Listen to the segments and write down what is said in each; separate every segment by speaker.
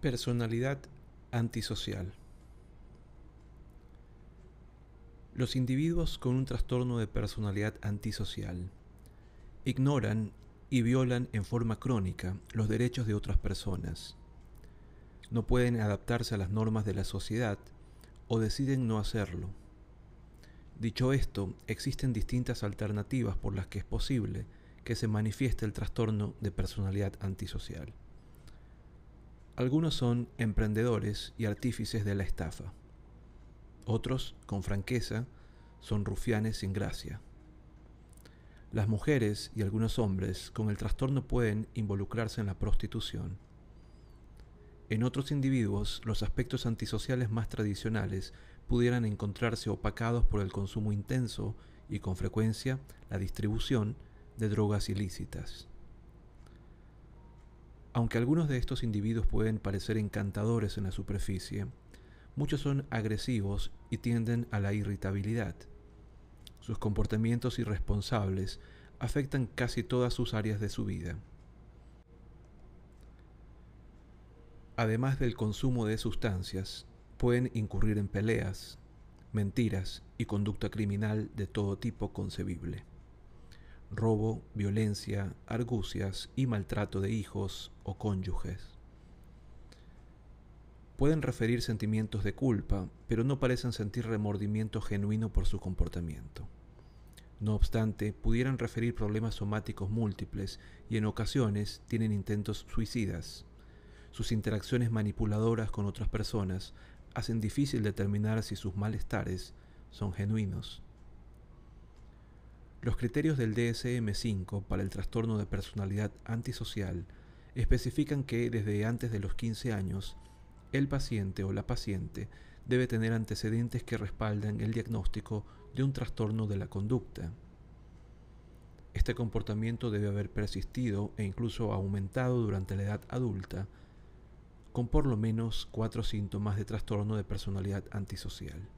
Speaker 1: Personalidad antisocial. Los individuos con un trastorno de personalidad antisocial ignoran y violan en forma crónica los derechos de otras personas. No pueden adaptarse a las normas de la sociedad o deciden no hacerlo. Dicho esto, existen distintas alternativas por las que es posible que se manifieste el trastorno de personalidad antisocial. Algunos son emprendedores y artífices de la estafa. Otros, con franqueza, son rufianes sin gracia. Las mujeres y algunos hombres con el trastorno pueden involucrarse en la prostitución. En otros individuos, los aspectos antisociales más tradicionales pudieran encontrarse opacados por el consumo intenso y con frecuencia la distribución de drogas ilícitas. Aunque algunos de estos individuos pueden parecer encantadores en la superficie, muchos son agresivos y tienden a la irritabilidad. Sus comportamientos irresponsables afectan casi todas sus áreas de su vida. Además del consumo de sustancias, pueden incurrir en peleas, mentiras y conducta criminal de todo tipo concebible robo, violencia, argucias y maltrato de hijos o cónyuges. Pueden referir sentimientos de culpa, pero no parecen sentir remordimiento genuino por su comportamiento. No obstante, pudieran referir problemas somáticos múltiples y en ocasiones tienen intentos suicidas. Sus interacciones manipuladoras con otras personas hacen difícil determinar si sus malestares son genuinos. Los criterios del DSM-5 para el trastorno de personalidad antisocial especifican que desde antes de los 15 años, el paciente o la paciente debe tener antecedentes que respaldan el diagnóstico de un trastorno de la conducta. Este comportamiento debe haber persistido e incluso aumentado durante la edad adulta, con por lo menos cuatro síntomas de trastorno de personalidad antisocial.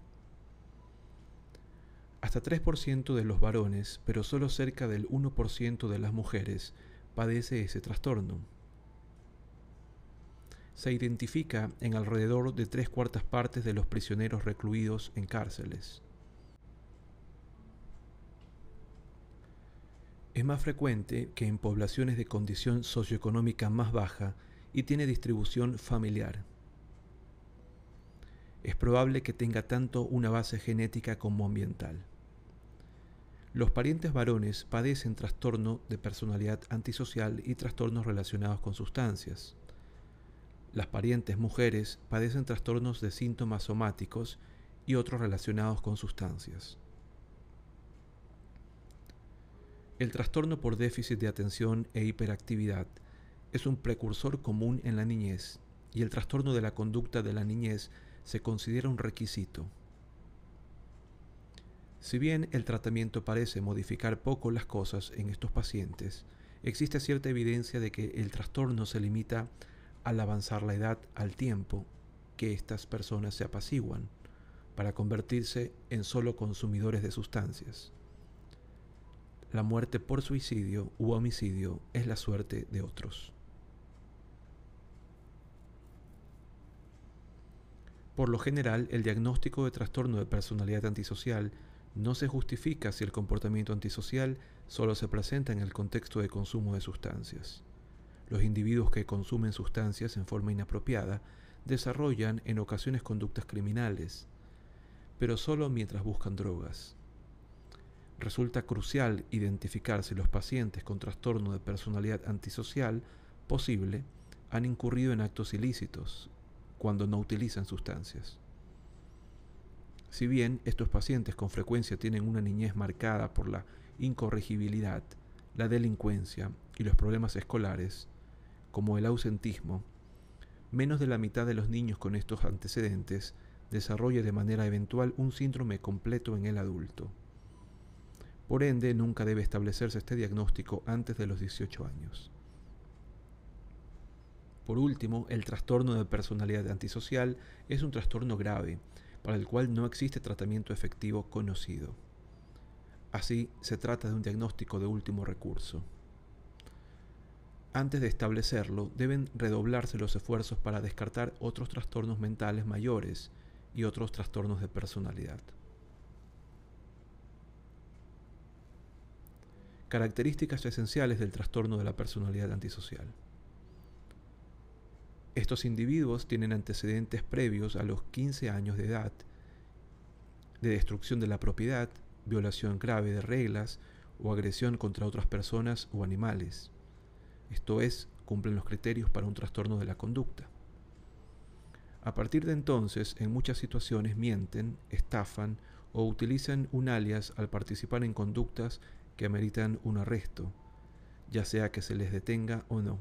Speaker 1: Hasta 3% de los varones, pero solo cerca del 1% de las mujeres, padece ese trastorno. Se identifica en alrededor de tres cuartas partes de los prisioneros recluidos en cárceles. Es más frecuente que en poblaciones de condición socioeconómica más baja y tiene distribución familiar. Es probable que tenga tanto una base genética como ambiental. Los parientes varones padecen trastorno de personalidad antisocial y trastornos relacionados con sustancias. Las parientes mujeres padecen trastornos de síntomas somáticos y otros relacionados con sustancias. El trastorno por déficit de atención e hiperactividad es un precursor común en la niñez y el trastorno de la conducta de la niñez se considera un requisito. Si bien el tratamiento parece modificar poco las cosas en estos pacientes, existe cierta evidencia de que el trastorno se limita al avanzar la edad al tiempo que estas personas se apaciguan para convertirse en solo consumidores de sustancias. La muerte por suicidio u homicidio es la suerte de otros. Por lo general, el diagnóstico de trastorno de personalidad antisocial no se justifica si el comportamiento antisocial solo se presenta en el contexto de consumo de sustancias. Los individuos que consumen sustancias en forma inapropiada desarrollan en ocasiones conductas criminales, pero solo mientras buscan drogas. Resulta crucial identificar si los pacientes con trastorno de personalidad antisocial posible han incurrido en actos ilícitos cuando no utilizan sustancias. Si bien estos pacientes con frecuencia tienen una niñez marcada por la incorregibilidad, la delincuencia y los problemas escolares, como el ausentismo, menos de la mitad de los niños con estos antecedentes desarrolla de manera eventual un síndrome completo en el adulto. Por ende, nunca debe establecerse este diagnóstico antes de los 18 años. Por último, el trastorno de personalidad antisocial es un trastorno grave para el cual no existe tratamiento efectivo conocido. Así, se trata de un diagnóstico de último recurso. Antes de establecerlo, deben redoblarse los esfuerzos para descartar otros trastornos mentales mayores y otros trastornos de personalidad. Características esenciales del trastorno de la personalidad antisocial. Estos individuos tienen antecedentes previos a los 15 años de edad de destrucción de la propiedad, violación grave de reglas o agresión contra otras personas o animales. Esto es, cumplen los criterios para un trastorno de la conducta. A partir de entonces, en muchas situaciones mienten, estafan o utilizan un alias al participar en conductas que ameritan un arresto, ya sea que se les detenga o no.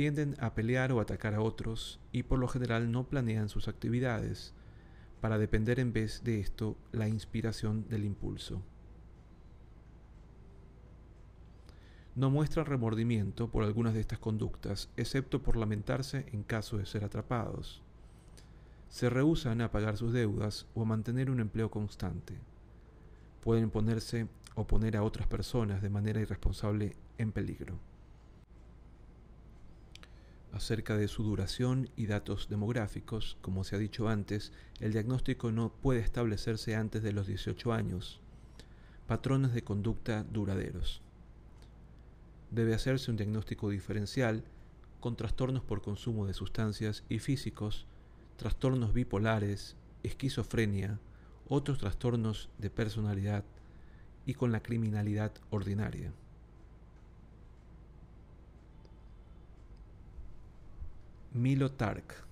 Speaker 1: Tienden a pelear o atacar a otros y por lo general no planean sus actividades, para depender en vez de esto la inspiración del impulso. No muestran remordimiento por algunas de estas conductas, excepto por lamentarse en caso de ser atrapados. Se rehusan a pagar sus deudas o a mantener un empleo constante. Pueden ponerse o poner a otras personas de manera irresponsable en peligro acerca de su duración y datos demográficos. Como se ha dicho antes, el diagnóstico no puede establecerse antes de los 18 años. Patrones de conducta duraderos. Debe hacerse un diagnóstico diferencial con trastornos por consumo de sustancias y físicos, trastornos bipolares, esquizofrenia, otros trastornos de personalidad y con la criminalidad ordinaria. Milo Tark.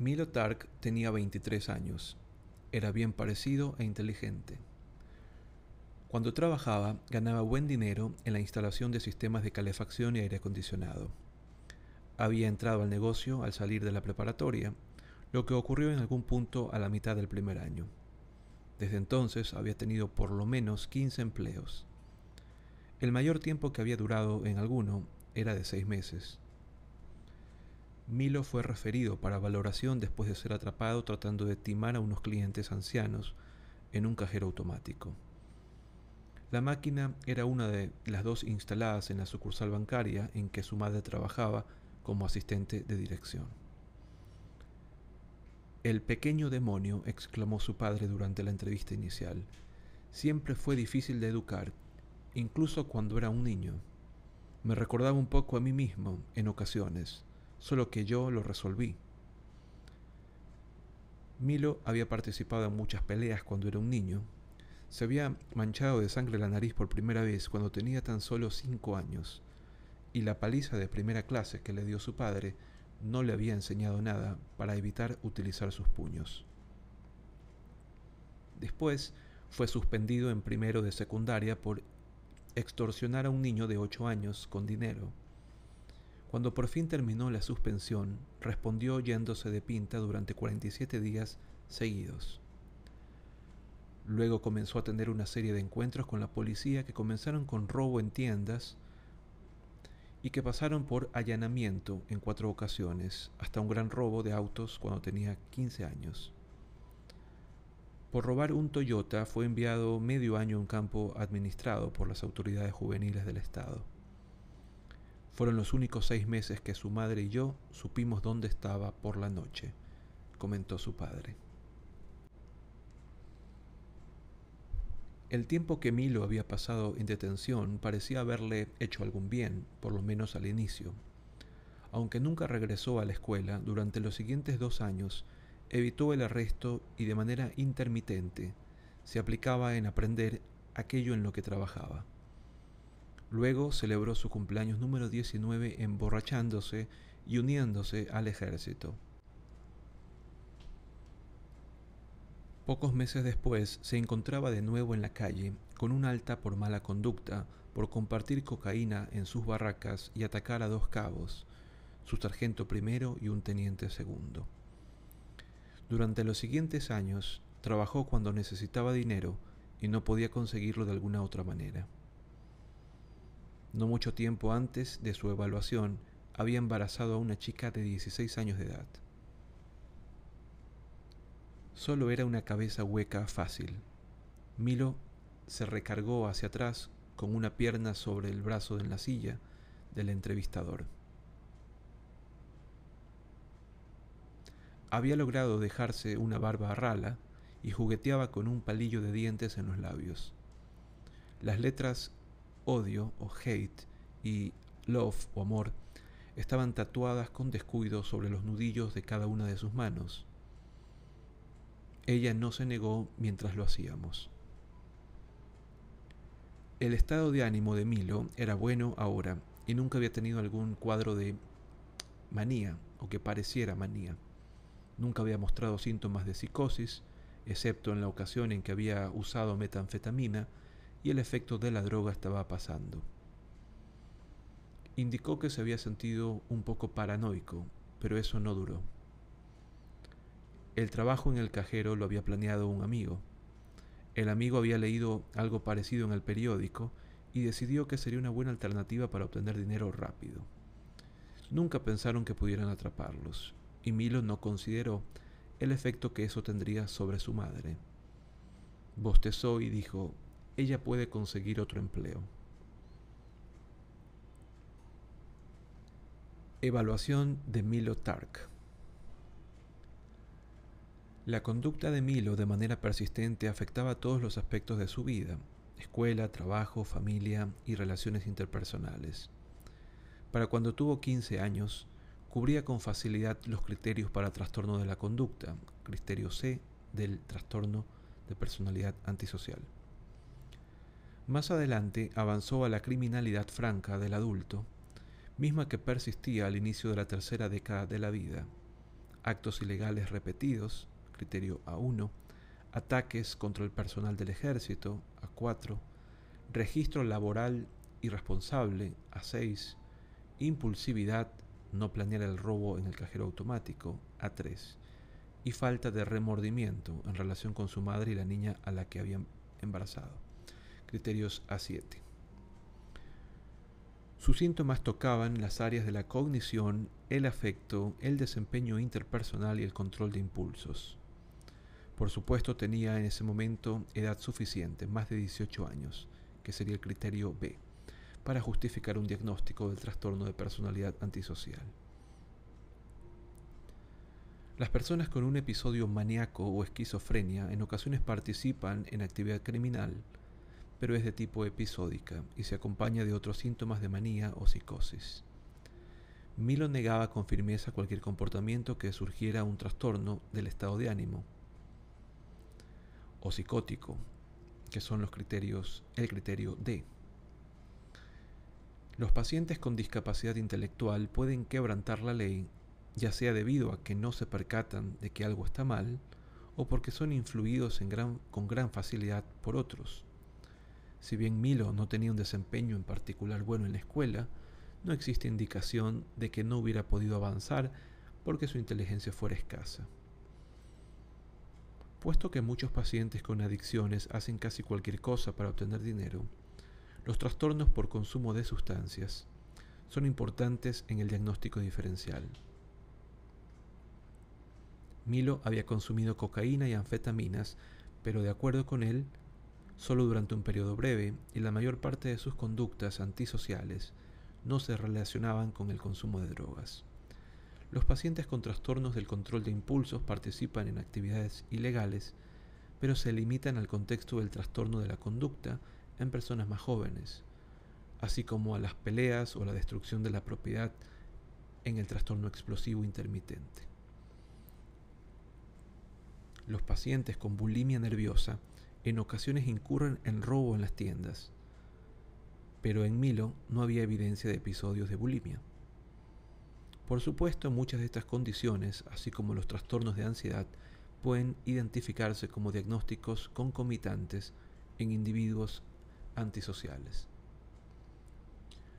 Speaker 1: Milo Tark tenía 23 años. Era bien parecido e inteligente. Cuando trabajaba, ganaba buen dinero en la instalación de sistemas de calefacción y aire acondicionado. Había entrado al negocio al salir de la preparatoria, lo que ocurrió en algún punto a la mitad del primer año. Desde entonces había tenido por lo menos 15 empleos. El mayor tiempo que había durado en alguno era de seis meses. Milo fue referido para valoración después de ser atrapado tratando de timar a unos clientes ancianos en un cajero automático. La máquina era una de las dos instaladas en la sucursal bancaria en que su madre trabajaba como asistente de dirección. El pequeño demonio, exclamó su padre durante la entrevista inicial, siempre fue difícil de educar incluso cuando era un niño. Me recordaba un poco a mí mismo en ocasiones, solo que yo lo resolví. Milo había participado en muchas peleas cuando era un niño. Se había manchado de sangre la nariz por primera vez cuando tenía tan solo cinco años, y la paliza de primera clase que le dio su padre no le había enseñado nada para evitar utilizar sus puños. Después fue suspendido en primero de secundaria por extorsionar a un niño de ocho años con dinero. Cuando por fin terminó la suspensión, respondió yéndose de pinta durante 47 días seguidos. Luego comenzó a tener una serie de encuentros con la policía que comenzaron con robo en tiendas y que pasaron por allanamiento en cuatro ocasiones, hasta un gran robo de autos cuando tenía 15 años. Por robar un Toyota fue enviado medio año a un campo administrado por las autoridades juveniles del Estado. Fueron los únicos seis meses que su madre y yo supimos dónde estaba por la noche, comentó su padre. El tiempo que Milo había pasado en detención parecía haberle hecho algún bien, por lo menos al inicio. Aunque nunca regresó a la escuela, durante los siguientes dos años evitó el arresto y de manera intermitente se aplicaba en aprender aquello en lo que trabajaba. Luego celebró su cumpleaños número 19 emborrachándose y uniéndose al ejército. Pocos meses después se encontraba de nuevo en la calle con un alta por mala conducta por compartir cocaína en sus barracas y atacar a dos cabos, su sargento primero y un teniente segundo. Durante los siguientes años trabajó cuando necesitaba dinero y no podía conseguirlo de alguna otra manera. No mucho tiempo antes de su evaluación, había embarazado a una chica de 16 años de edad. Solo era una cabeza hueca fácil. Milo se recargó hacia atrás con una pierna sobre el brazo de la silla del entrevistador. Había logrado dejarse una barba rala y jugueteaba con un palillo de dientes en los labios. Las letras odio o hate y love o amor estaban tatuadas con descuido sobre los nudillos de cada una de sus manos. Ella no se negó mientras lo hacíamos. El estado de ánimo de Milo era bueno ahora y nunca había tenido algún cuadro de manía o que pareciera manía. Nunca había mostrado síntomas de psicosis, excepto en la ocasión en que había usado metanfetamina y el efecto de la droga estaba pasando. Indicó que se había sentido un poco paranoico, pero eso no duró. El trabajo en el cajero lo había planeado un amigo, el amigo había leído algo parecido en el periódico y decidió que sería una buena alternativa para obtener dinero rápido. Nunca pensaron que pudieran atraparlos, y Milo no consideró el efecto que eso tendría sobre su madre. Bostezó y dijo, ella puede conseguir otro empleo. Evaluación de Milo Tark la conducta de Milo de manera persistente afectaba todos los aspectos de su vida, escuela, trabajo, familia y relaciones interpersonales. Para cuando tuvo 15 años, cubría con facilidad los criterios para trastorno de la conducta, criterio C del trastorno de personalidad antisocial. Más adelante avanzó a la criminalidad franca del adulto, misma que persistía al inicio de la tercera década de la vida, actos ilegales repetidos, criterio A1, ataques contra el personal del ejército, A4, registro laboral irresponsable, A6, impulsividad, no planear el robo en el cajero automático, A3, y falta de remordimiento en relación con su madre y la niña a la que habían embarazado, criterios A7. Sus síntomas tocaban las áreas de la cognición, el afecto, el desempeño interpersonal y el control de impulsos. Por supuesto tenía en ese momento edad suficiente, más de 18 años, que sería el criterio B, para justificar un diagnóstico del trastorno de personalidad antisocial. Las personas con un episodio maníaco o esquizofrenia en ocasiones participan en actividad criminal, pero es de tipo episódica y se acompaña de otros síntomas de manía o psicosis. Milo negaba con firmeza cualquier comportamiento que surgiera un trastorno del estado de ánimo, o psicótico, que son los criterios, el criterio D. Los pacientes con discapacidad intelectual pueden quebrantar la ley, ya sea debido a que no se percatan de que algo está mal, o porque son influidos con gran facilidad por otros. Si bien Milo no tenía un desempeño en particular bueno en la escuela, no existe indicación de que no hubiera podido avanzar porque su inteligencia fuera escasa. Puesto que muchos pacientes con adicciones hacen casi cualquier cosa para obtener dinero, los trastornos por consumo de sustancias son importantes en el diagnóstico diferencial. Milo había consumido cocaína y anfetaminas, pero de acuerdo con él, solo durante un periodo breve y la mayor parte de sus conductas antisociales no se relacionaban con el consumo de drogas. Los pacientes con trastornos del control de impulsos participan en actividades ilegales, pero se limitan al contexto del trastorno de la conducta en personas más jóvenes, así como a las peleas o la destrucción de la propiedad en el trastorno explosivo intermitente. Los pacientes con bulimia nerviosa en ocasiones incurren en robo en las tiendas, pero en Milo no había evidencia de episodios de bulimia. Por supuesto, muchas de estas condiciones, así como los trastornos de ansiedad, pueden identificarse como diagnósticos concomitantes en individuos antisociales.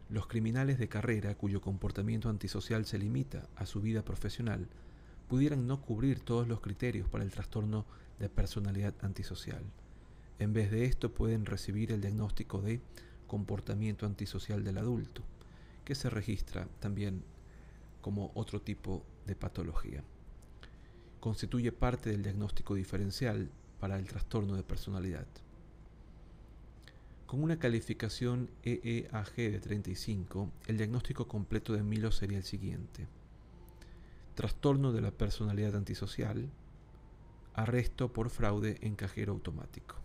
Speaker 1: Los criminales de carrera cuyo comportamiento antisocial se limita a su vida profesional pudieran no cubrir todos los criterios para el trastorno de personalidad antisocial. En vez de esto pueden recibir el diagnóstico de comportamiento antisocial del adulto, que se registra también como otro tipo de patología. Constituye parte del diagnóstico diferencial para el trastorno de personalidad. Con una calificación EEAG de 35, el diagnóstico completo de Milo sería el siguiente. Trastorno de la personalidad antisocial, arresto por fraude en cajero automático.